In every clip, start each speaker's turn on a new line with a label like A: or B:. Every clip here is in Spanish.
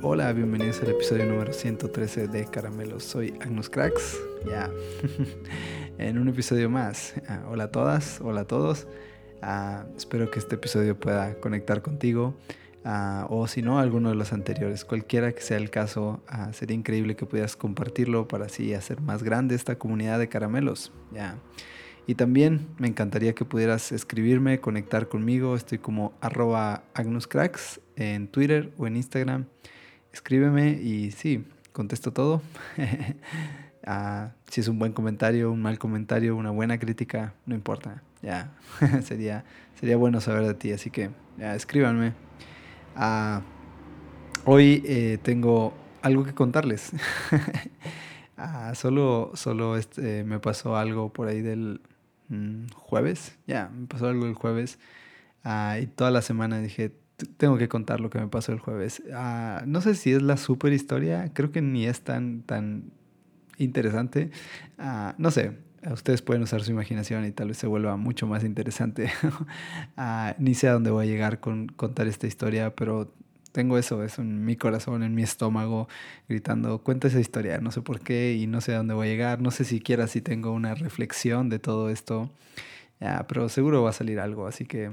A: Hola, bienvenidos al episodio número 113 de Caramelos. Soy Agnus Cracks. Ya, en un episodio más. Ah, hola a todas, hola a todos. Ah, espero que este episodio pueda conectar contigo. Ah, o si no, alguno de los anteriores. Cualquiera que sea el caso, sería increíble que pudieras compartirlo para así hacer más grande esta comunidad de caramelos. Ya. Y también me encantaría que pudieras escribirme, conectar conmigo. Estoy como arroba agnuscracks en Twitter o en Instagram. Escríbeme y sí, contesto todo. Ah, si es un buen comentario, un mal comentario, una buena crítica, no importa. Ya, sería, sería bueno saber de ti. Así que ya, escríbanme. Ah, hoy eh, tengo algo que contarles. Ah, solo solo este, me pasó algo por ahí del Mm, jueves, ya, me pasó algo el jueves. Y toda la semana dije, tengo que contar lo que me pasó el jueves. Ah, no sé si es la super historia, creo que ni es tan, tan interesante. Ah, no sé, ustedes pueden usar su imaginación y tal vez se vuelva mucho más interesante. ni sé a dónde voy a llegar con contar esta historia, pero tengo eso, eso en mi corazón, en mi estómago, gritando, cuenta esa historia, no sé por qué y no sé a dónde voy a llegar, no sé siquiera si tengo una reflexión de todo esto, pero seguro va a salir algo, así que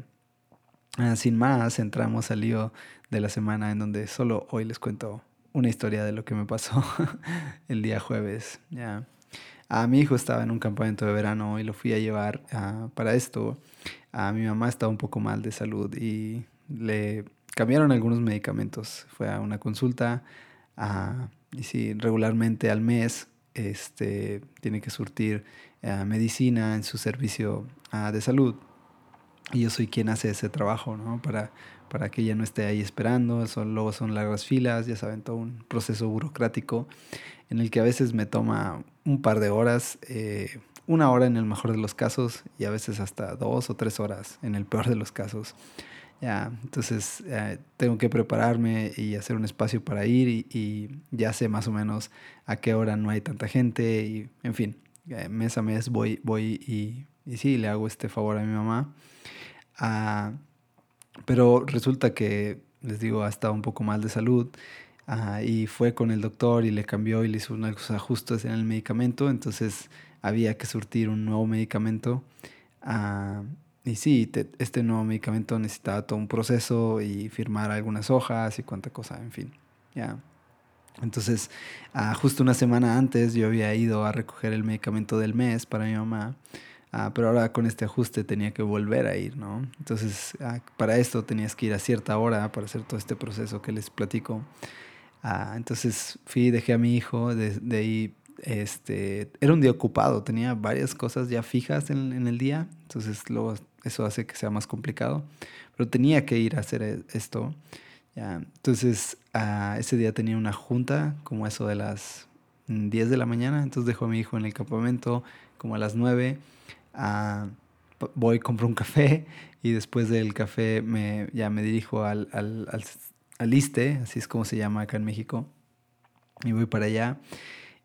A: ah, sin más, entramos al lío de la semana en donde solo hoy les cuento una historia de lo que me pasó el día jueves. Ya. A mi hijo estaba en un campamento de verano y lo fui a llevar ah, para esto. A mi mamá estaba un poco mal de salud y le cambiaron algunos medicamentos. Fue a una consulta y sí, regularmente al mes este, tiene que surtir medicina en su servicio ah, de salud. Y yo soy quien hace ese trabajo, ¿no? Para, para que ella no esté ahí esperando. Son, luego son largas filas, ya saben, todo un proceso burocrático en el que a veces me toma un par de horas, eh, una hora en el mejor de los casos y a veces hasta dos o tres horas en el peor de los casos. Ya, entonces eh, tengo que prepararme y hacer un espacio para ir y, ya sé más o menos a qué hora no hay tanta gente y en fin, eh, mes a mes voy, voy y, y, sí, le hago este favor a mi mamá. Ah, pero resulta que, les digo, ha estado un poco mal de salud ah, y fue con el doctor y le cambió y le hizo unos ajustes en el medicamento, entonces había que surtir un nuevo medicamento. Ah, y sí, este nuevo medicamento necesitaba todo un proceso y firmar algunas hojas y cuánta cosa, en fin. Ya. Entonces, ah, justo una semana antes yo había ido a recoger el medicamento del mes para mi mamá, ah, pero ahora con este ajuste tenía que volver a ir, ¿no? Entonces, ah, para esto tenías que ir a cierta hora para hacer todo este proceso que les platico. entonces fui, dejé a mi hijo, de, de ahí este, era un día ocupado, tenía varias cosas ya fijas en, en el día, entonces luego eso hace que sea más complicado, pero tenía que ir a hacer e, esto. Ya. Entonces, uh, ese día tenía una junta, como eso de las 10 de la mañana, entonces dejo a mi hijo en el campamento como a las 9. Uh, voy, compro un café y después del café me, ya me dirijo al, al, al, al ISTE, así es como se llama acá en México, y voy para allá.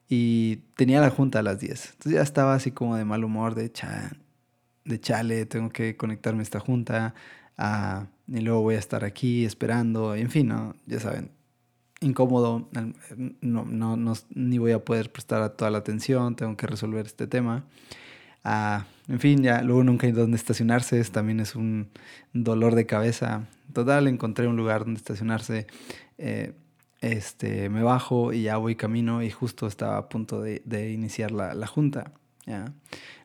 A: Y tenía la junta a las 10. Entonces ya estaba así como de mal humor, de, cha, de chale, tengo que conectarme a esta junta. Ah, y luego voy a estar aquí esperando. En fin, ¿no? ya saben, incómodo. No, no, no, ni voy a poder prestar toda la atención. Tengo que resolver este tema. Ah, en fin, ya luego nunca hay donde estacionarse. También es un dolor de cabeza. Total, encontré un lugar donde estacionarse. Eh, este, me bajo y ya voy camino y justo estaba a punto de, de iniciar la, la junta. ¿ya?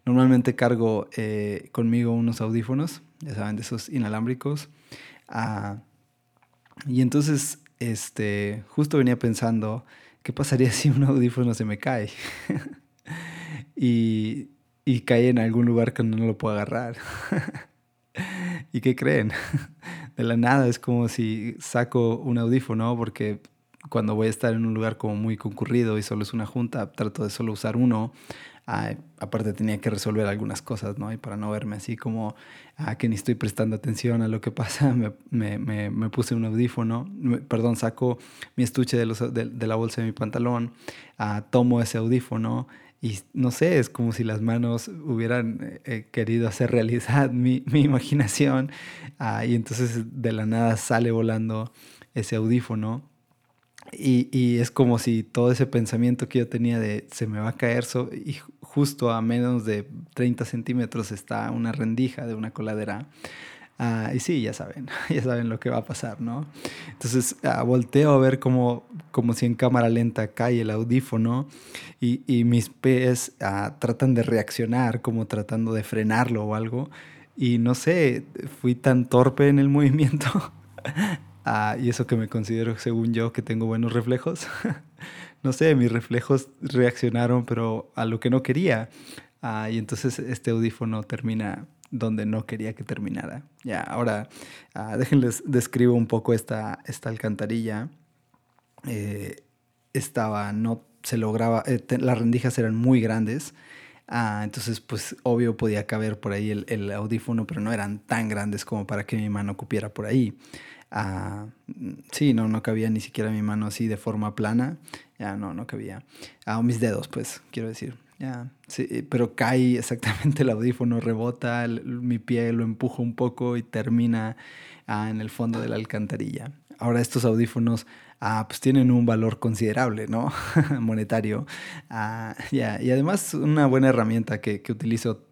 A: Normalmente cargo eh, conmigo unos audífonos, ya saben, de esos inalámbricos. Ah, y entonces, este, justo venía pensando, ¿qué pasaría si un audífono se me cae? y, y cae en algún lugar que no lo puedo agarrar. ¿Y qué creen? De la nada es como si saco un audífono porque cuando voy a estar en un lugar como muy concurrido y solo es una junta, trato de solo usar uno. aparte tenía que resolver algunas cosas, ¿no? Y para no verme así como ah, que ni estoy prestando atención a lo que pasa, me, me, me, puse un audífono, perdón, saco mi estuche de, los, de, la bolsa de mi pantalón, ah, tomo ese audífono y no sé, es como si las manos hubieran eh, eh, querido hacer realidad mi, mi imaginación ah, y entonces de la nada sale volando ese audífono Y, y, es como si todo ese pensamiento que yo tenía de se me va a caer so, y justo a menos de 30 centímetros está una rendija de una coladera. Uh, y sí, ya saben, ya saben lo que va a pasar, ¿no? Entonces uh, volteo a ver como, como si en cámara lenta cae el audífono y, y mis pies uh, tratan de reaccionar como tratando de frenarlo o algo. Y no sé, fui tan torpe en el movimiento y eso que me considero, según yo, que tengo buenos reflejos. no sé, mis reflejos reaccionaron, pero a lo que no quería. Y entonces este audífono termina donde no quería que terminara. Ya, ahora ah, déjenles describo un poco esta, esta alcantarilla. Eh, estaba, no se lograba, eh, las rendijas eran muy grandes. entonces, pues obvio podía caber por ahí el, el, audífono, pero no eran tan grandes como para que mi mano cupiera por ahí. Ah, sí, no, no cabía ni siquiera mi mano así de forma plana. Ya, no, no cabía. Ah, mis dedos, pues, quiero decir. Ya, sí, pero cae exactamente el audífono, rebota, mi pie lo empuja un poco y termina ah, en el fondo de la alcantarilla. Ahora estos audífonos ah, pues tienen un valor considerable, ¿no? Monetario. Ah, ya, y además una buena herramienta que, que utilizo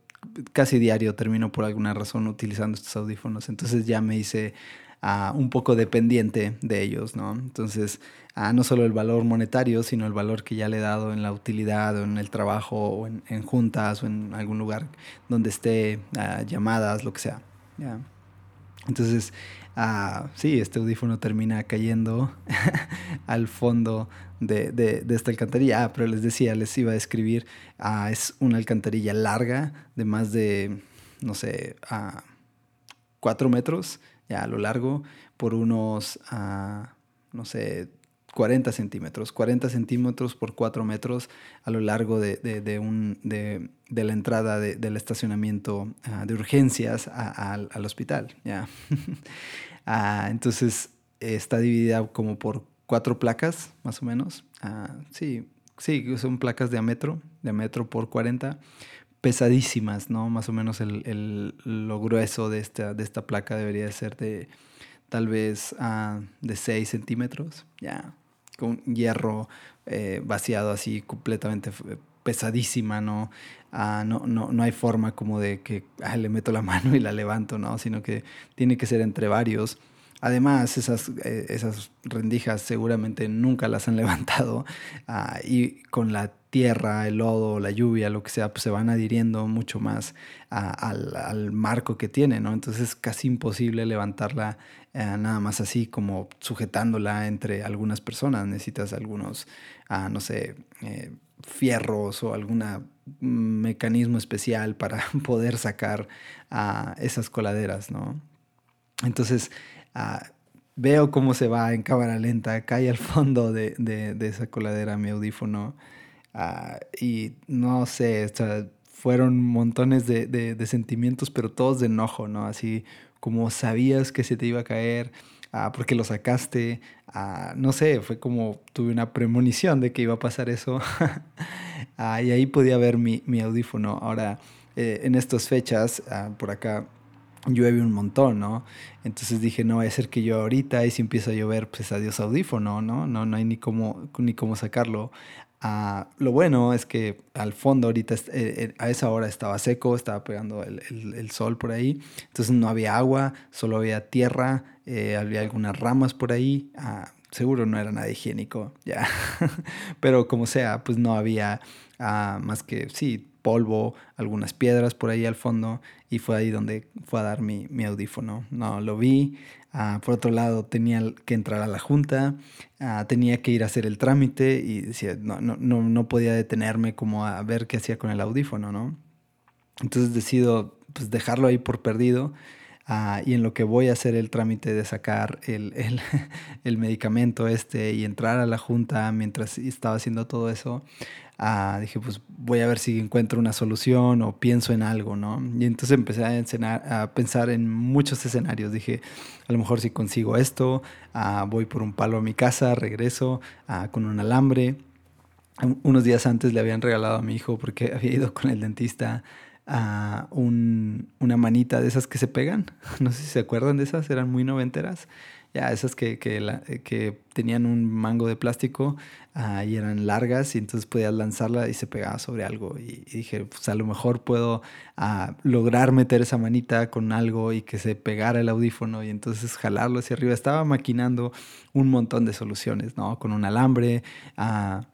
A: casi diario, termino por alguna razón utilizando estos audífonos. Entonces ya me hice un poco dependiente de ellos, ¿no? Entonces, no solo el valor monetario, sino el valor que ya le he dado en la utilidad o en el trabajo o en, juntas o en algún lugar donde esté llamadas, lo que sea. ¿ya? Entonces, sí, este audífono termina cayendo al fondo de, de, de, esta alcantarilla. Ah, pero les decía, les iba a describir, es una alcantarilla larga de más de, no sé, cuatro metros ya a lo largo por unos, uh, no sé, 40 centímetros, 40 centímetros por 4 metros a lo largo de, de, un, de la entrada del estacionamiento uh, de urgencias a, al hospital. ¿ya? uh, entonces está dividida como por cuatro placas, más o menos. sí, sí, son placas de a metro, de a metro por 40 pesadísimas, ¿no? Más o menos el, el, lo grueso de esta, de esta placa debería ser de tal vez uh, de 6 centímetros, ya, con hierro eh, vaciado así completamente pesadísima, ¿no? Uh, no, no, no hay forma como de que ah, le meto la mano y la levanto, ¿no? Sino que tiene que ser entre varios. Además, esas, eh, esas rendijas seguramente nunca las han levantado y con la el lodo, la lluvia, lo que sea, pues se van adhiriendo mucho más al, marco que tiene, ¿no? Entonces es casi imposible levantarla eh, nada más así como sujetándola entre algunas personas. Necesitas algunos, ah, no sé, eh, fierros o algún mecanismo especial para poder sacar a esas coladeras, ¿no? Entonces, ah, veo cómo se va en cámara lenta, cae al fondo de, de esa coladera mi audífono. Ah, y no sé, fueron montones de, de, sentimientos, pero todos de enojo, ¿no? Así como sabías que se te iba a caer, ah, porque lo sacaste, ah, no sé, fue como tuve una premonición de que iba a pasar eso. y ahí podía ver mi, mi audífono. Ahora, eh, en estas fechas, por acá llueve un montón, ¿no? Entonces dije, no, va a ser que yo ahorita y si empieza a llover, pues adiós audífono, ¿no? No, no hay ni cómo, ni cómo sacarlo. Lo bueno es que al fondo ahorita eh, eh, a esa hora estaba seco, estaba pegando el, el, sol por ahí, entonces no había agua, solo había tierra, eh, había algunas ramas por ahí, ah, seguro no era nada higiénico, ya, pero como sea, pues no había ah, más que, sí, polvo, algunas piedras por ahí al fondo y fue ahí donde fue a dar mi, mi audífono, no, lo vi, Ah, por otro lado, tenía que entrar a la junta, ah, tenía que ir a hacer el trámite y decía, no, no, no, podía detenerme como a ver qué hacía con el audífono, ¿no? Entonces decido pues, dejarlo ahí por perdido ah, y en lo que voy a hacer el trámite de sacar el, el, el, medicamento este y entrar a la junta mientras estaba haciendo todo eso, Ah, dije, pues voy a ver si encuentro una solución o pienso en algo, ¿no? Y entonces empecé a, a pensar en muchos escenarios. Dije, a lo mejor si consigo esto, ah, voy por un palo a mi casa, regreso con un alambre. Unos días antes le habían regalado a mi hijo, porque había ido con el dentista, a un, una manita de esas que se pegan. No sé si se acuerdan de esas, eran muy noventeras. Ya, esas que, que, que tenían un mango de plástico y eran largas y entonces podías lanzarla y se pegaba sobre algo. Y, dije, pues a lo mejor puedo ah, lograr meter esa manita con algo y que se pegara el audífono y entonces jalarlo hacia arriba. Estaba maquinando un montón de soluciones, ¿no? Con un alambre, ah,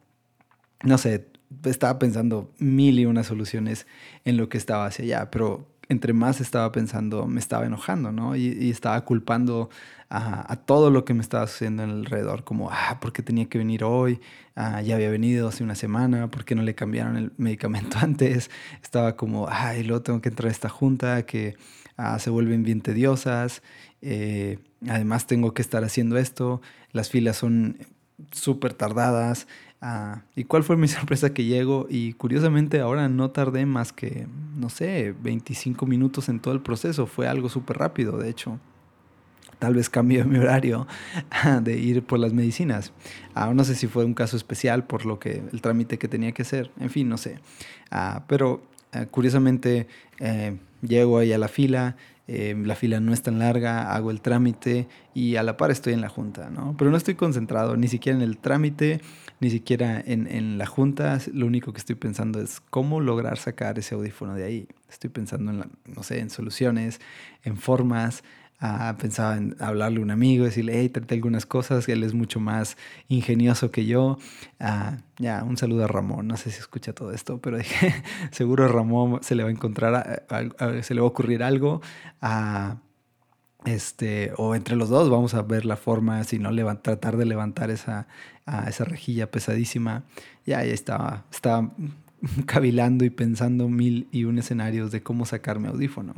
A: no sé, estaba pensando mil y una soluciones en lo que estaba hacia allá, pero entre más estaba pensando, me estaba enojando, ¿no? Y, estaba culpando a, todo lo que me estaba sucediendo en alrededor, como, ah, ¿por qué tenía que venir hoy? Ah, ya había venido hace una semana, ¿por qué no le cambiaron el medicamento antes? Estaba como, ay, luego tengo que entrar a esta junta que ah, se vuelven bien tediosas, eh, además tengo que estar haciendo esto, las filas son súper tardadas, Ah, ¿Y cuál fue mi sorpresa que llego? Y curiosamente ahora no tardé más que, no sé, 25 minutos en todo el proceso. Fue algo súper rápido, de hecho. Tal vez cambié mi horario de ir por las medicinas. Ah, no sé si fue un caso especial por lo que el trámite que tenía que hacer. En fin, no sé. Ah, pero eh, curiosamente eh, llego ahí a la fila Em, la fila no es tan larga, hago el trámite y a la par estoy en la junta, ¿no? Pero no estoy concentrado ni siquiera en el trámite, ni siquiera en, en la junta. Lo único que estoy pensando es cómo lograr sacar ese audífono de ahí. Estoy pensando en, no sé, en soluciones, en formas, Ah, pensaba en hablarle a un amigo, decirle, hey, trate algunas cosas, él es mucho más ingenioso que yo. Ah, ya, un saludo a Ramón, no sé si escucha todo esto, pero dije, seguro a Ramón se le va a encontrar, se le va a ocurrir algo. Este, o entre los dos vamos a ver la forma, si no tratar de levantar esa, esa rejilla pesadísima. Ya, ahí estaba, estaba cavilando y pensando mil y un escenarios de cómo sacar mi audífono.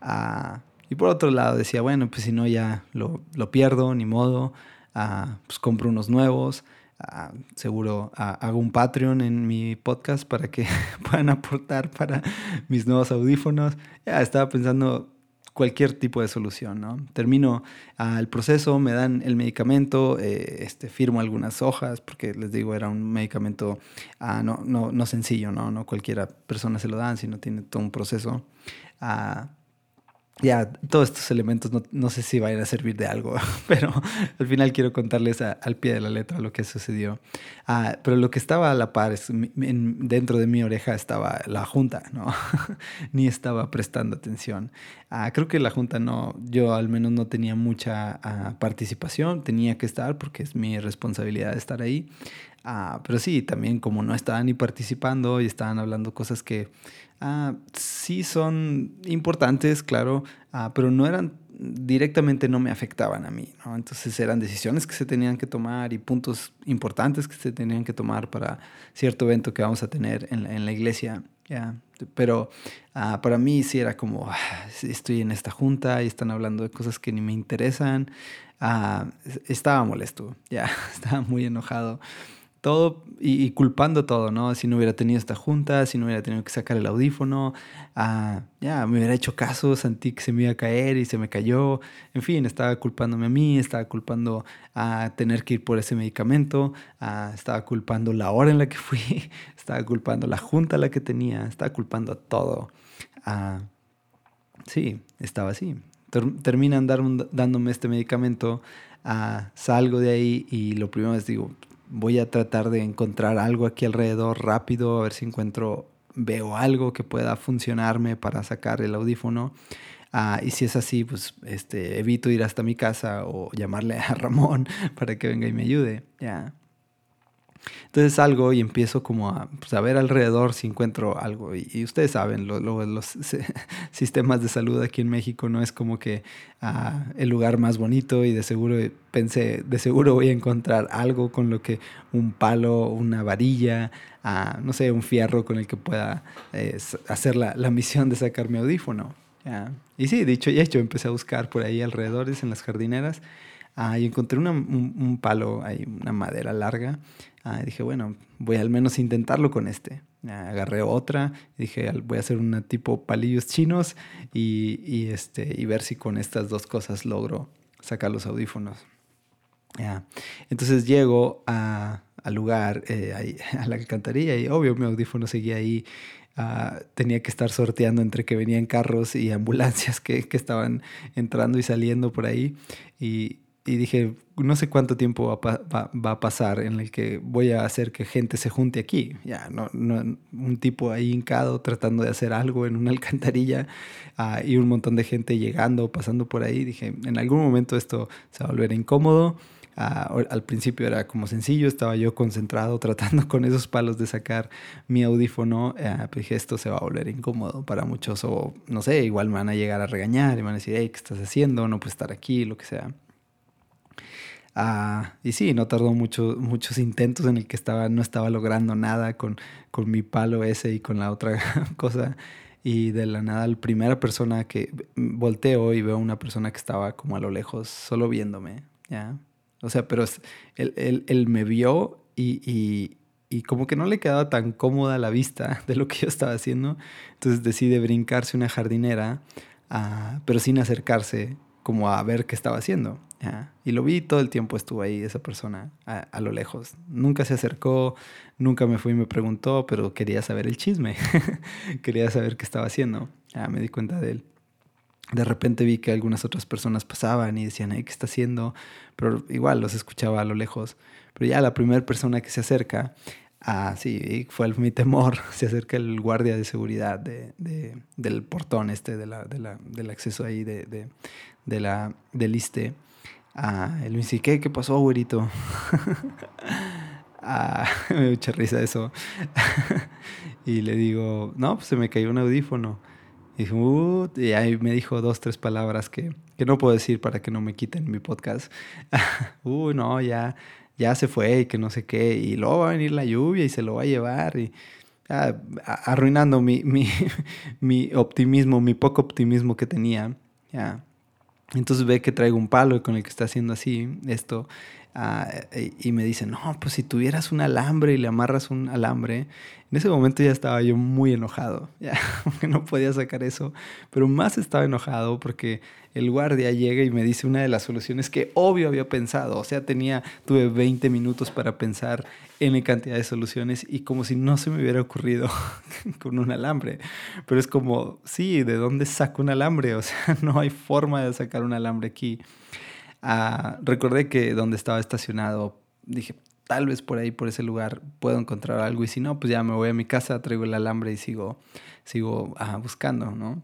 A: Ah, y por otro lado decía, bueno, pues si no ya lo, lo pierdo, ni modo, ah, pues compro unos nuevos, ah, seguro hago un Patreon en mi podcast para que puedan aportar para mis nuevos audífonos. Ya estaba pensando cualquier tipo de solución, ¿no? Termino el proceso, me dan el medicamento, eh, este, firmo algunas hojas, porque les digo, era un medicamento no, no, no, sencillo, ¿no? No cualquiera persona se lo dan, sino tiene todo un proceso ya, todos estos elementos no, sé si vayan a servir de algo, pero al final quiero contarles al pie de la letra lo que sucedió. Ah, pero lo que estaba a la par, dentro de mi oreja estaba la junta, ¿no? Ni estaba prestando atención. Ah, creo que la junta no, yo al menos no tenía mucha ah, participación, tenía que estar porque es mi responsabilidad estar ahí. Pero sí, también como no estaban ni participando y estaban hablando cosas que Ah, sí son importantes, claro, ah, pero no eran directamente no me afectaban a mí, ¿no? Entonces eran decisiones que se tenían que tomar y puntos importantes que se tenían que tomar para cierto evento que vamos a tener en, la iglesia. Pero ah, para mí sí era como, estoy en esta junta y están hablando de cosas que ni me interesan. estaba molesto, ya, estaba muy enojado todo y, culpando todo, ¿no? Si no hubiera tenido esta junta, si no hubiera tenido que sacar el audífono, ah, ya, me hubiera hecho caso, sentí que se me iba a caer y se me cayó. En fin, estaba culpándome a mí, estaba culpando a tener que ir por ese medicamento, ah, estaba culpando la hora en la que fui, estaba culpando la junta la que tenía, estaba culpando a todo. Ah, sí, estaba así. terminan dándome este medicamento, salgo de ahí y lo primero es digo, voy a tratar de encontrar algo aquí alrededor rápido, a ver si encuentro, veo algo que pueda funcionarme para sacar el audífono. Ah, y si es así, pues este, evito ir hasta mi casa o llamarle a Ramón para que venga y me ayude. Ya. Entonces salgo y empiezo como a, pues, ver alrededor si encuentro algo. Y, ustedes saben, los sistemas de salud aquí en México no es como que ah, el lugar más bonito y de seguro pensé, de seguro voy a encontrar algo con lo que un palo, una varilla, ah, no sé, un fierro con el que pueda eh, hacer la, la, misión de sacar mi audífono. Y sí, dicho y hecho, empecé a buscar por ahí alrededor, en las jardineras. Ah, y encontré un, un, palo, ahí, una madera larga, Ah, dije, bueno, voy al menos a intentarlo con este. agarré otra, dije, voy a hacer una tipo palillos chinos y, este, y ver si con estas dos cosas logro sacar los audífonos. Entonces llego a, al lugar, eh, a la alcantarilla y obvio mi audífono seguía ahí. Ah, tenía que estar sorteando entre que venían carros y ambulancias que, que estaban entrando y saliendo por ahí. Y, y dije, no sé cuánto tiempo va, a pasar en el que voy a hacer que gente se junte aquí. Ya, no, no un tipo ahí hincado tratando de hacer algo en una alcantarilla ah, y un montón de gente llegando, pasando por ahí. Dije, en algún momento esto se va a volver incómodo. Ah, al principio era como sencillo, estaba yo concentrado tratando con esos palos de sacar mi audífono. Eh, dije, esto se va a volver incómodo para muchos. O no sé, igual me van a llegar a regañar y me van a decir, hey, ¿qué estás haciendo? No puedes estar aquí, lo que sea. Ah, y sí, no tardó mucho, muchos intentos en el que estaba, no estaba logrando nada con, con mi palo ese y con la otra cosa. Y de la nada, la primera persona que volteo y veo una persona que estaba como a lo lejos, solo viéndome, ¿ya? O sea, pero él, él, él me vio y, y, y, como que no le quedaba tan cómoda la vista de lo que yo estaba haciendo. Entonces decide brincarse una jardinera, uh, pero sin acercarse como a ver qué estaba haciendo. Y lo vi todo el tiempo estuvo ahí esa persona a, lo lejos. Nunca se acercó, nunca me fue y me preguntó, pero quería saber el chisme. quería saber qué estaba haciendo. Ya me di cuenta de él. De repente vi que algunas otras personas pasaban y decían, ¿qué está haciendo? Pero igual los escuchaba a lo lejos. Pero ya la primera persona que se acerca, ah, sí, fue mi temor, se acerca el guardia de seguridad de, del portón este, de la, de la, del acceso ahí de, de la, del ISTE. Ah, él me dice, ¿qué, qué pasó, güerito? ah, me dio mucha risa eso. y le digo, no, pues se me cayó un audífono. Y, y ahí me dijo dos, tres palabras que, que, no puedo decir para que no me quiten mi podcast. Uy, no, ya, ya se fue y que no sé qué. Y luego va a venir la lluvia y se lo va a llevar. Y ah, arruinando mi, mi, mi optimismo, mi poco optimismo que tenía. Ya. Entonces ve que traigo un palo con el que está haciendo así esto ah, y me dice, no, pues si tuvieras un alambre y le amarras un alambre, en ese momento ya estaba yo muy enojado, ya, porque no podía sacar eso, pero más estaba enojado porque el guardia llega y me dice una de las soluciones que obvio había pensado, o sea, tenía, tuve 20 minutos para pensar en la cantidad de soluciones y como si no se me hubiera ocurrido con un alambre, pero es como, sí, ¿de dónde saco un alambre? O sea, no hay forma de sacar un alambre aquí. Ah, recordé que donde estaba estacionado, dije, tal vez por ahí, por ese lugar, puedo encontrar algo. Y si no, pues ya me voy a mi casa, traigo el alambre y sigo, sigo ah, buscando, ¿no?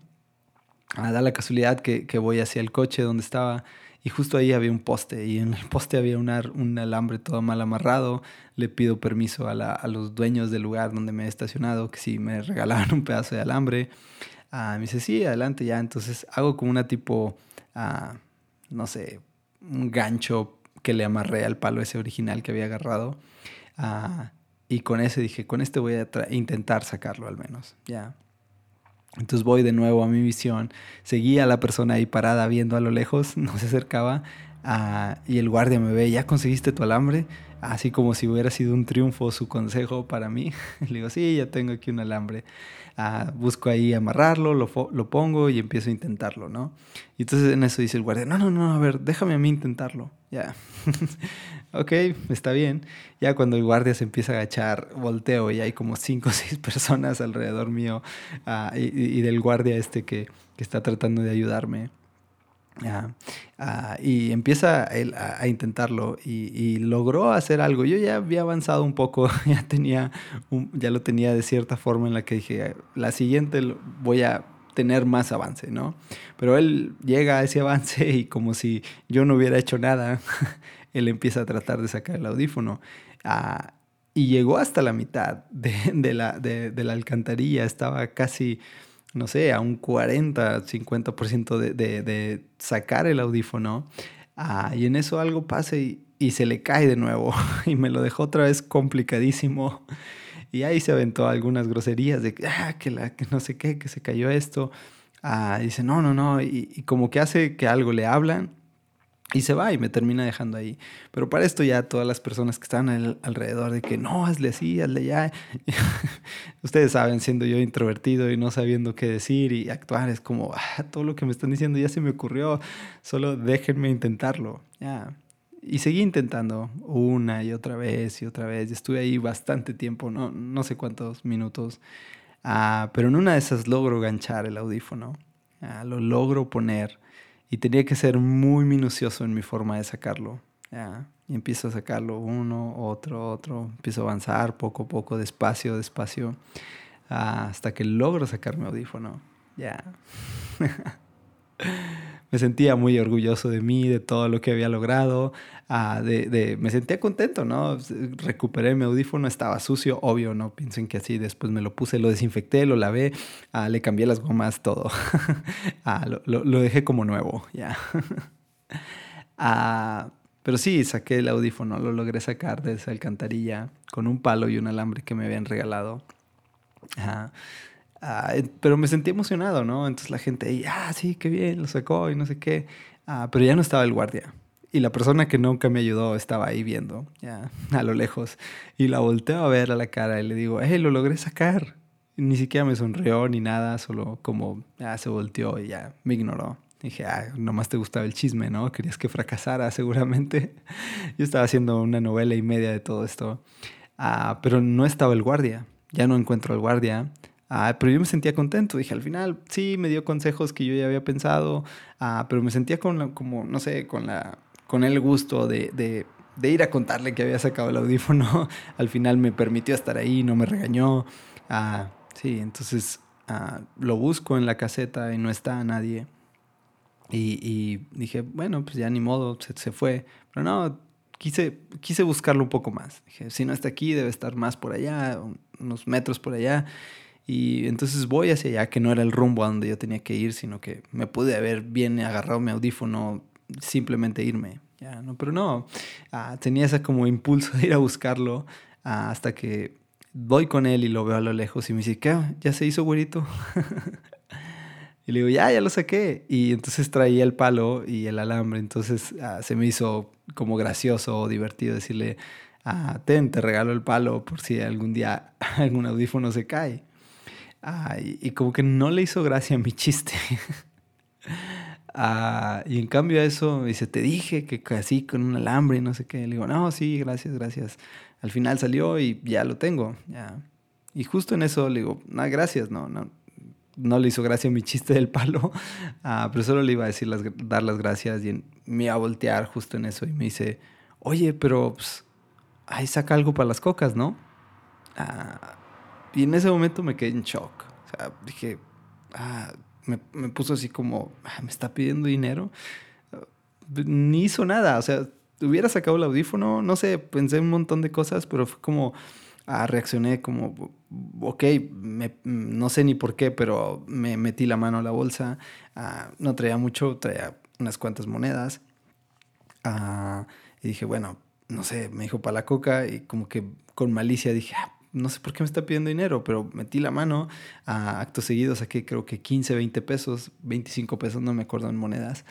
A: Ah, da la casualidad que, que, voy hacia el coche donde estaba y justo ahí había un poste y en el poste había un, un alambre todo mal amarrado. Le pido permiso a, la, a, los dueños del lugar donde me he estacionado que si me regalaban un pedazo de alambre. Ah, me dice, sí, adelante ya. Entonces hago como una tipo, no sé, un gancho que le amarré al palo ese original que había agarrado. Ah, y con ese dije, con este voy a intentar sacarlo al menos. Ya. Entonces voy de nuevo a mi visión. Seguía a la persona ahí parada viendo a lo lejos, no se acercaba. Ah, y el guardia me ve, ¿ya conseguiste tu alambre? Así como si hubiera sido un triunfo su consejo para mí. Le digo, sí, ya tengo aquí un alambre. Ah, busco ahí amarrarlo, lo, lo, pongo y empiezo a intentarlo, ¿no? Y entonces en eso dice el guardia, no, no, no, a ver, déjame a mí intentarlo. Ya. ok, está bien. Ya cuando el guardia se empieza a agachar, volteo y hay como cinco o seis personas alrededor mío ah, y, del guardia este que, que está tratando de ayudarme. Ah, y empieza él a, intentarlo y, logró hacer algo. Yo ya había avanzado un poco, ya tenía, ya lo tenía de cierta forma en la que dije, la siguiente voy a tener más avance, ¿no? Pero él llega a ese avance y como si yo no hubiera hecho nada, él empieza a tratar de sacar el audífono. Ah, y llegó hasta la mitad de, la, de la alcantarilla, estaba casi no sé, a un 40, 50% de, de, de sacar el audífono. Ah, y en eso algo pasa y, y, se le cae de nuevo. y me lo dejó otra vez complicadísimo. Y ahí se aventó algunas groserías de ah, que, la, que no sé qué, que se cayó esto. Ah, dice, no, no, no. Y, y como que hace que algo le hablan y se va y me termina dejando ahí. Pero para esto ya todas las personas que están alrededor de que no, hazle así, hazle ya. Ustedes saben, siendo yo introvertido y no sabiendo qué decir y actuar, es como, ah, todo lo que me están diciendo ya se me ocurrió, solo déjenme intentarlo. Ya. Y seguí intentando una y otra vez y otra vez. Estuve ahí bastante tiempo, no, no sé cuántos minutos. Ah, pero en una de esas logro ganchar el audífono. Ah, lo logro poner y tenía que ser muy minucioso en mi forma de sacarlo. Y empiezo a sacarlo uno, otro, otro. Empiezo a avanzar poco a poco, despacio, despacio, hasta que logro sacar mi audífono. Ya. me sentía muy orgulloso de mí, de todo lo que había logrado, ah, de, me sentía contento, ¿no? Recuperé mi audífono, estaba sucio, obvio, no piensen que así, después me lo puse, lo desinfecté, lo lavé, ah, le cambié las gomas, todo. Ah, lo, lo, dejé como nuevo, ya. pero sí, saqué el audífono, lo logré sacar de esa alcantarilla con un palo y un alambre que me habían regalado. Ah, pero me sentí emocionado, ¿no? Entonces la gente ahí, ah, sí, qué bien, lo sacó y no sé qué. Ah, pero ya no estaba el guardia. Y la persona que nunca me ayudó estaba ahí viendo, ya, a lo lejos. Y la volteo a ver a la cara y le digo, hey, lo logré sacar. ni siquiera me sonrió ni nada, solo como, ya se volteó y ya me ignoró. Dije, ah, nomás te gustaba el chisme, ¿no? Querías que fracasara seguramente. Yo estaba haciendo una novela y media de todo esto. Ah, pero no estaba el guardia. Ya no encuentro al guardia. Ah, pero yo me sentía contento. Dije, al final, sí, me dio consejos que yo ya había pensado, ah, pero me sentía con como, no sé, con, la, con el gusto de, de, de, ir a contarle que había sacado el audífono. al final me permitió estar ahí, no me regañó. Ah, sí, entonces ah, lo busco en la caseta y no está nadie. Y, y dije, bueno, pues ya ni modo, se, se fue. Pero no, quise, quise buscarlo un poco más. Dije, si no está aquí, debe estar más por allá, unos metros por allá. Y entonces voy hacia allá, que no era el rumbo a donde yo tenía que ir, sino que me pude haber bien agarrado mi audífono, simplemente irme. Ya, no, pero no, ah, tenía ese como impulso de ir a buscarlo ah, hasta que voy con él y lo veo a lo lejos y me dice, ¿qué? ¿Ya se hizo güerito? y le digo, ya, ya lo saqué. Y entonces traía el palo y el alambre, entonces ah, se me hizo como gracioso o divertido decirle, ah, ten, te regalo el palo por si algún día algún audífono se cae y, como que no le hizo gracia mi chiste. Ah, y en cambio a eso me dice, te dije que así con un alambre y no sé qué. Le digo, no, sí, gracias, gracias. Al final salió y ya lo tengo. Ya. Y justo en eso le digo, no, gracias, no, no. No le hizo gracia mi chiste del palo, ah, pero solo le iba a decir dar las gracias y me iba a voltear justo en eso y me dice, oye, pero pues, ahí saca algo para las cocas, ¿no? Ah, y en ese momento me quedé en shock. O sea, dije, ah, me, me, puso así como, ah, me está pidiendo dinero. Ni hizo nada. O sea, hubiera sacado el audífono, no sé, pensé un montón de cosas, pero fue como, ah, reaccioné como, ok, me, no sé ni por qué, pero me metí la mano a la bolsa. Ah, no traía mucho, traía unas cuantas monedas. Ah, y dije, bueno, no sé, me dijo para la coca y como que con malicia dije, ah, no sé por qué me está pidiendo dinero, pero metí la mano, a acto seguido saqué creo que 15, 20 pesos, 25 pesos, no me acuerdo en monedas,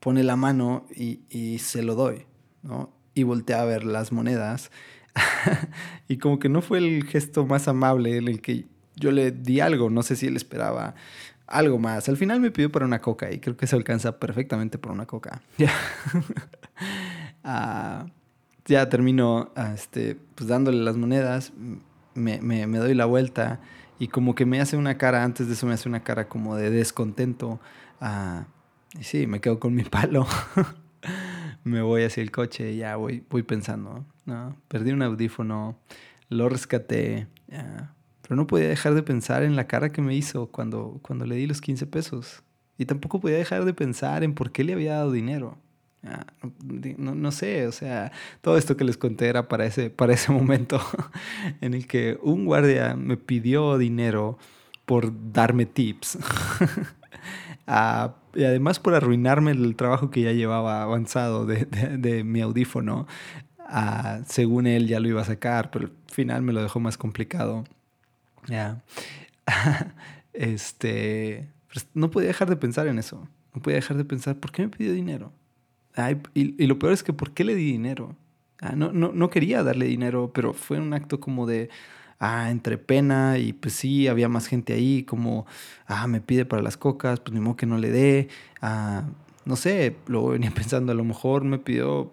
A: pone la mano y, se lo doy, ¿no? Y volteé a ver las monedas y como que no fue el gesto más amable en el que yo le di algo, no sé si él esperaba algo más. Al final me pidió para una coca y creo que se alcanza perfectamente por una coca. Ya ya termino este, pues dándole las monedas, me, me, me, doy la vuelta y como que me hace una cara, antes de eso me hace una cara como de descontento. Ah, y sí, me quedo con mi palo. me voy hacia el coche y ya voy, voy pensando. Perdí un audífono, lo rescaté, pero no podía dejar de pensar en la cara que me hizo cuando, cuando le di los 15 pesos. Y tampoco podía dejar de pensar en por qué le había dado dinero. Ah, no, no, sé, o sea, todo esto que les conté era para ese, para ese momento en el que un guardia me pidió dinero por darme tips. Ah, y además por arruinarme el trabajo que ya llevaba avanzado de, mi audífono. Ah, según él ya lo iba a sacar, pero al final me lo dejó más complicado. Ya. este, pues, no podía dejar de pensar en eso. No podía dejar de pensar, ¿por qué me pidió dinero? Y, lo peor es que, ¿por qué le di dinero? Ah, no, no, no, quería darle dinero, pero fue un acto como de, ah, entre pena y pues sí, había más gente ahí, como, ah, me pide para las cocas, pues ni modo que no le dé. Ah, no sé, luego venía pensando, a lo mejor me pidió,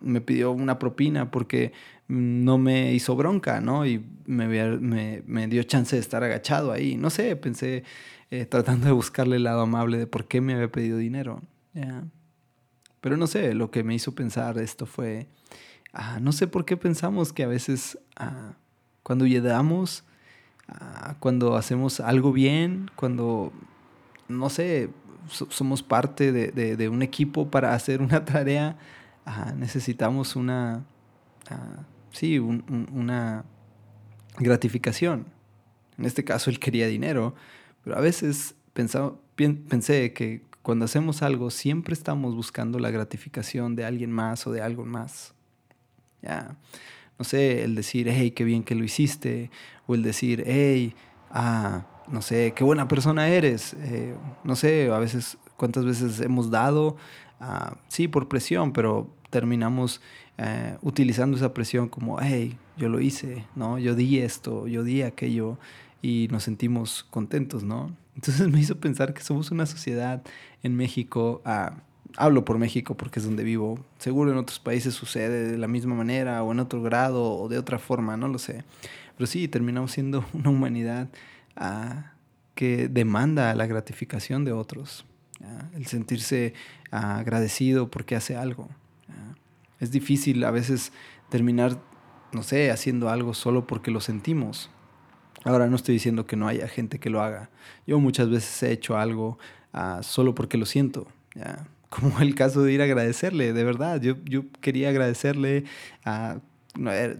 A: me pidió una propina porque no me hizo bronca, ¿no? Y me, me, dio chance de estar agachado ahí. No sé, pensé eh, tratando de buscarle el lado amable de por qué me había pedido dinero. Pero no sé, lo que me hizo pensar esto fue, ah, no sé por qué pensamos que a veces ah, cuando llegamos, ah, cuando hacemos algo bien, cuando, no sé, somos parte de, un equipo para hacer una tarea, necesitamos una, sí, una gratificación. En este caso él quería dinero, pero a veces pensé que cuando hacemos algo siempre estamos buscando la gratificación de alguien más o de algo más. Ya, no sé, el decir, hey, qué bien que lo hiciste, o el decir, hey, ah, no sé, qué buena persona eres. Eh, no sé, a veces, cuántas veces hemos dado, ah, sí, por presión, pero terminamos eh, utilizando esa presión como, hey, yo lo hice, ¿no? Yo di esto, yo di aquello y nos sentimos contentos, ¿no? Entonces me hizo pensar que somos una sociedad en México, ah, hablo por México porque es donde vivo, seguro en otros países sucede de la misma manera o en otro grado o de otra forma, no lo sé. Pero sí, terminamos siendo una humanidad ah, que demanda la gratificación de otros, el sentirse ah, agradecido porque hace algo. Es difícil a veces terminar, no sé, haciendo algo solo porque lo sentimos. Ahora no estoy diciendo que no haya gente que lo haga. Yo muchas veces he hecho algo ah, solo porque lo siento. ¿ya? Como el caso de ir a agradecerle, de verdad. Yo, yo quería agradecerle a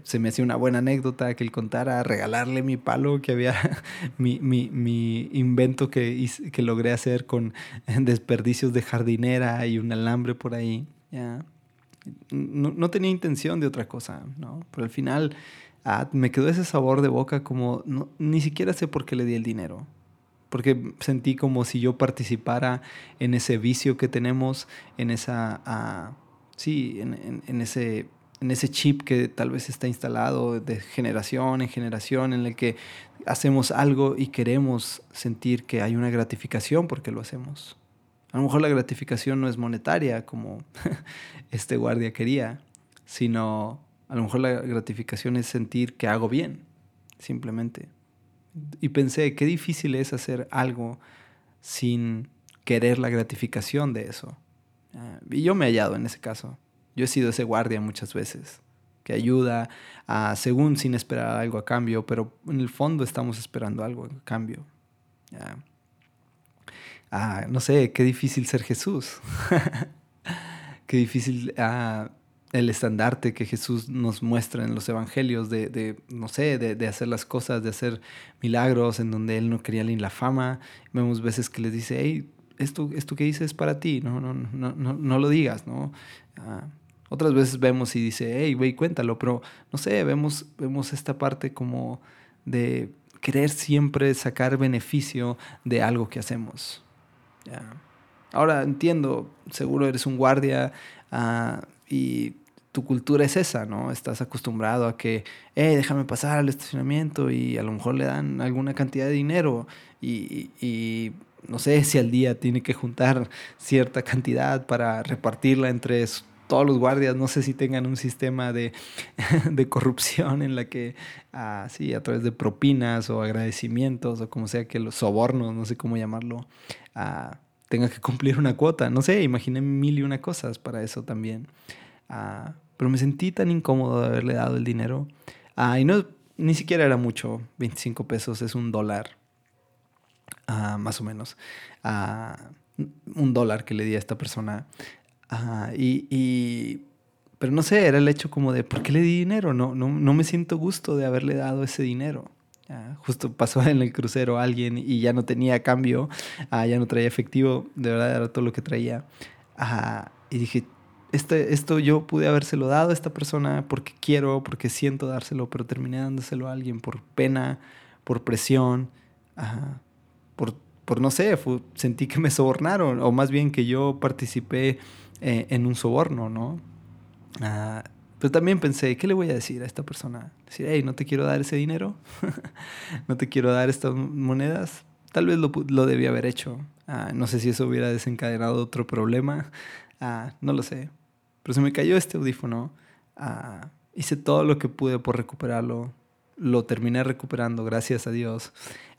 A: se me hacía una buena anécdota que él contara, regalarle mi palo que había, mi, mi, mi invento que, que logré hacer con desperdicios de jardinera y un alambre por ahí. ¿ya? No, no, tenía intención de otra cosa, ¿no? Pero al final ah, me quedó ese sabor de boca como, ni siquiera sé por qué le di el dinero. Porque sentí como si yo participara en ese vicio que tenemos, en esa, ah, sí, en, en, ese, en ese chip que tal vez está instalado de generación en generación, en el que hacemos algo y queremos sentir que hay una gratificación porque lo hacemos. A lo mejor la gratificación no es monetaria como este guardia quería, sino a lo mejor la gratificación es sentir que hago bien, simplemente. Y pensé, qué difícil es hacer algo sin querer la gratificación de eso. Ah, y yo me he hallado en ese caso. Yo he sido ese guardia muchas veces, que ayuda a, según sin esperar algo a cambio, pero en el fondo estamos esperando algo a cambio. Ah, no sé, qué difícil ser Jesús. qué difícil ah, el estandarte que Jesús nos muestra en los evangelios de, no sé, de, hacer las cosas, de hacer milagros en donde Él no quería ni la fama. Vemos veces que les dice, hey, esto, esto que dices es para ti, no, no, no, no, no lo digas, ¿no? Ah, otras veces vemos y dice, hey, güey, cuéntalo, pero no sé, vemos, vemos esta parte como de querer siempre sacar beneficio de algo que hacemos. Ahora entiendo, seguro eres un guardia ah, y tu cultura es esa, ¿no? Estás acostumbrado a que, eh, déjame pasar al estacionamiento y a lo mejor le dan alguna cantidad de dinero y, y, no sé si al día tiene que juntar cierta cantidad para repartirla entre todos los guardias, no sé si tengan un sistema de, de corrupción en la que, ah, sí, a través de propinas o agradecimientos o como sea que los sobornos, no sé cómo llamarlo, ah, tenga que cumplir una cuota. No sé, imaginé mil y una cosas para eso también. Ah, pero me sentí tan incómodo de haberle dado el dinero. Ah, y no, ni siquiera era mucho, 25 pesos es un dólar, ah, más o menos. un dólar que le di a esta persona. y, y, pero no sé, era el hecho como de, ¿por qué le di dinero? No, no, no me siento gusto de haberle dado ese dinero justo pasó en el crucero alguien y ya no tenía cambio, ah, ya no traía efectivo, de verdad era todo lo que traía. y dije, este, esto yo pude habérselo dado a esta persona porque quiero, porque siento dárselo, pero terminé dándoselo a alguien por pena, por presión, por, por, no sé, sentí que me sobornaron, o más bien que yo participé eh, en un soborno, ¿no? Ah, pero también pensé, ¿qué le voy a decir a esta persona? Decir, hey, no te quiero dar ese dinero, no te quiero dar estas monedas. Tal vez lo, lo debía haber hecho. Ah, no sé si eso hubiera desencadenado otro problema. Ah, no lo sé. Pero se me cayó este audífono. Ah, hice todo lo que pude por recuperarlo. Lo terminé recuperando, gracias a Dios.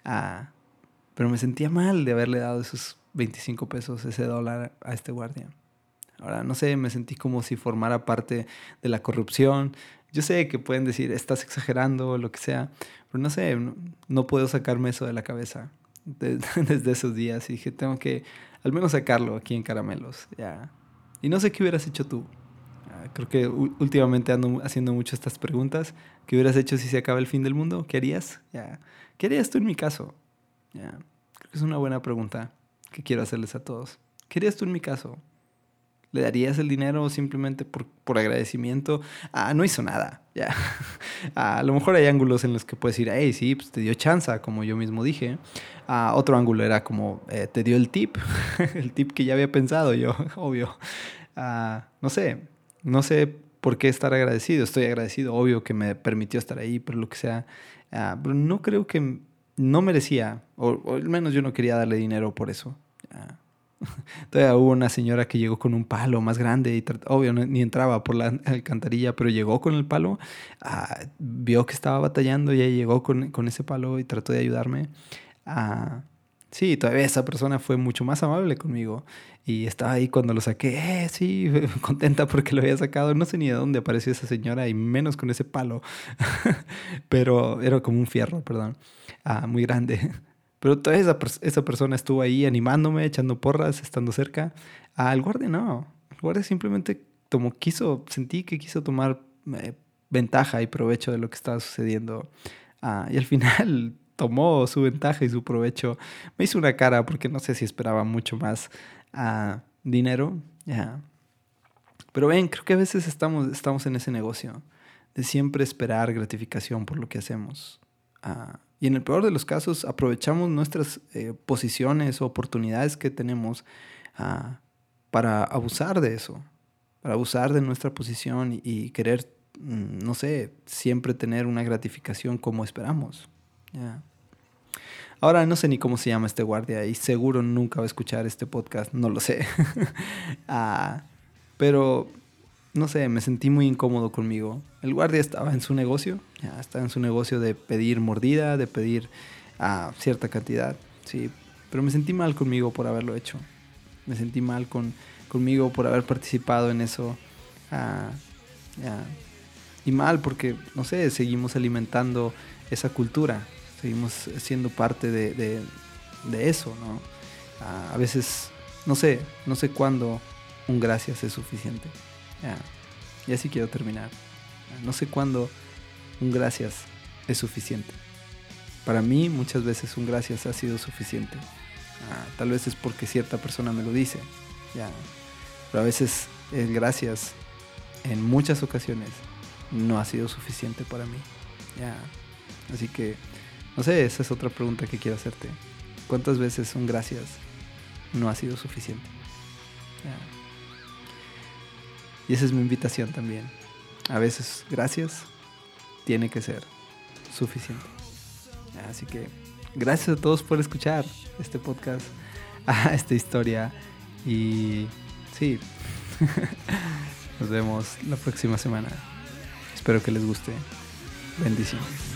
A: Ah, pero me sentía mal de haberle dado esos 25 pesos, ese dólar a este guardia. Ahora, no sé, me sentí como si formara parte de la corrupción. Yo sé que pueden decir, estás exagerando o lo que sea, pero no sé, no, puedo sacarme eso de la cabeza desde esos días. Y dije, tengo que al menos sacarlo aquí en Caramelos. Ya. Y no sé qué hubieras hecho tú. Ah, creo que últimamente ando haciendo mucho estas preguntas. ¿Qué hubieras hecho si se acaba el fin del mundo? ¿Qué harías? ¿Qué harías tú en mi caso? Ya. Creo que es una buena pregunta que quiero hacerles a todos. ¿Qué harías tú en mi caso? ¿Le darías el dinero simplemente por, por agradecimiento? Ah, no hizo nada, ya. a lo mejor hay ángulos en los que puedes decir, hey, sí, pues te dio chance, como yo mismo dije. Ah, otro ángulo era como, eh, te dio el tip, el tip que ya había pensado yo, obvio. Ah, no sé, no sé por qué estar agradecido. Estoy agradecido, obvio que me permitió estar ahí, pero lo que sea. Ah, pero no creo que no merecía, o, o, al menos yo no quería darle dinero por eso. Todavía hubo una señora que llegó con un palo más grande y obvio ni entraba por la alcantarilla, pero llegó con el palo, ah, vio que estaba batallando y ella llegó con, con, ese palo y trató de ayudarme. Ah, sí, todavía esa persona fue mucho más amable conmigo y estaba ahí cuando lo saqué, eh, sí, contenta porque lo había sacado. No sé ni de dónde apareció esa señora y menos con ese palo, pero era como un fierro, perdón, ah, muy grande. Pero toda esa, esa persona estuvo ahí animándome, echando porras, estando cerca. Al guardia no. El guardia simplemente tomó, quiso, sentí que quiso tomar eh, ventaja y provecho de lo que estaba sucediendo. Ah, y al final tomó su ventaja y su provecho. Me hizo una cara porque no sé si esperaba mucho más ah, dinero. Ya. Pero ven, creo que a veces estamos, estamos en ese negocio de siempre esperar gratificación por lo que hacemos. Ah, y en el peor de los casos, aprovechamos nuestras eh, posiciones o oportunidades que tenemos ah, para abusar de eso, para abusar de nuestra posición y, querer, mm, no sé, siempre tener una gratificación como esperamos. Ahora no sé ni cómo se llama este guardia y seguro nunca va a escuchar este podcast, no lo sé. Ah, pero no sé, me sentí muy incómodo conmigo. El guardia estaba en su negocio, ya estaba en su negocio de pedir mordida, de pedir a ah, cierta cantidad, sí, pero me sentí mal conmigo por haberlo hecho. Me sentí mal con, conmigo por haber participado en eso. Ah, y mal porque, no sé, seguimos alimentando esa cultura, seguimos siendo parte de, eso, ¿no? Ah, a veces, no sé, no sé cuándo un gracias es suficiente. Y así quiero terminar. No sé cuándo un gracias es suficiente. Para mí muchas veces un gracias ha sido suficiente. Ah, tal vez es porque cierta persona me lo dice. Ya. Pero a veces el gracias en muchas ocasiones no ha sido suficiente para mí. Ya. Así que, no sé, esa es otra pregunta que quiero hacerte. ¿Cuántas veces un gracias no ha sido suficiente? Ya. Y esa es mi invitación también. A veces, gracias, tiene que ser suficiente. Así que gracias a todos por escuchar este podcast, a esta historia. Y sí, nos vemos la próxima semana. Espero que les guste. Bendiciones.